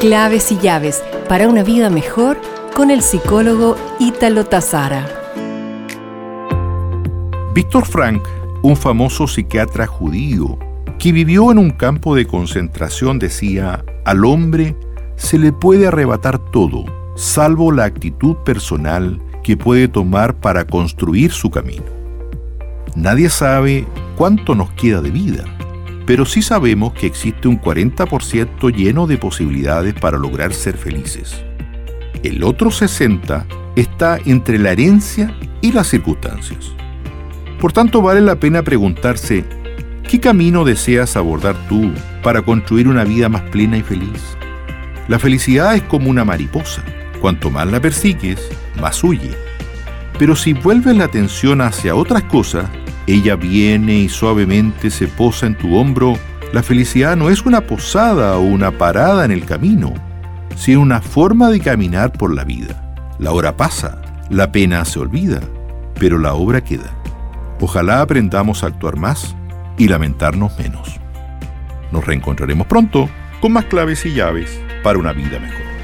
Claves y llaves para una vida mejor con el psicólogo Ítalo Tazara. Víctor Frank, un famoso psiquiatra judío que vivió en un campo de concentración, decía, al hombre se le puede arrebatar todo, salvo la actitud personal que puede tomar para construir su camino. Nadie sabe cuánto nos queda de vida pero sí sabemos que existe un 40% lleno de posibilidades para lograr ser felices. El otro 60% está entre la herencia y las circunstancias. Por tanto, vale la pena preguntarse, ¿qué camino deseas abordar tú para construir una vida más plena y feliz? La felicidad es como una mariposa. Cuanto más la persigues, más huye. Pero si vuelves la atención hacia otras cosas, ella viene y suavemente se posa en tu hombro. La felicidad no es una posada o una parada en el camino, sino una forma de caminar por la vida. La hora pasa, la pena se olvida, pero la obra queda. Ojalá aprendamos a actuar más y lamentarnos menos. Nos reencontraremos pronto con más claves y llaves para una vida mejor.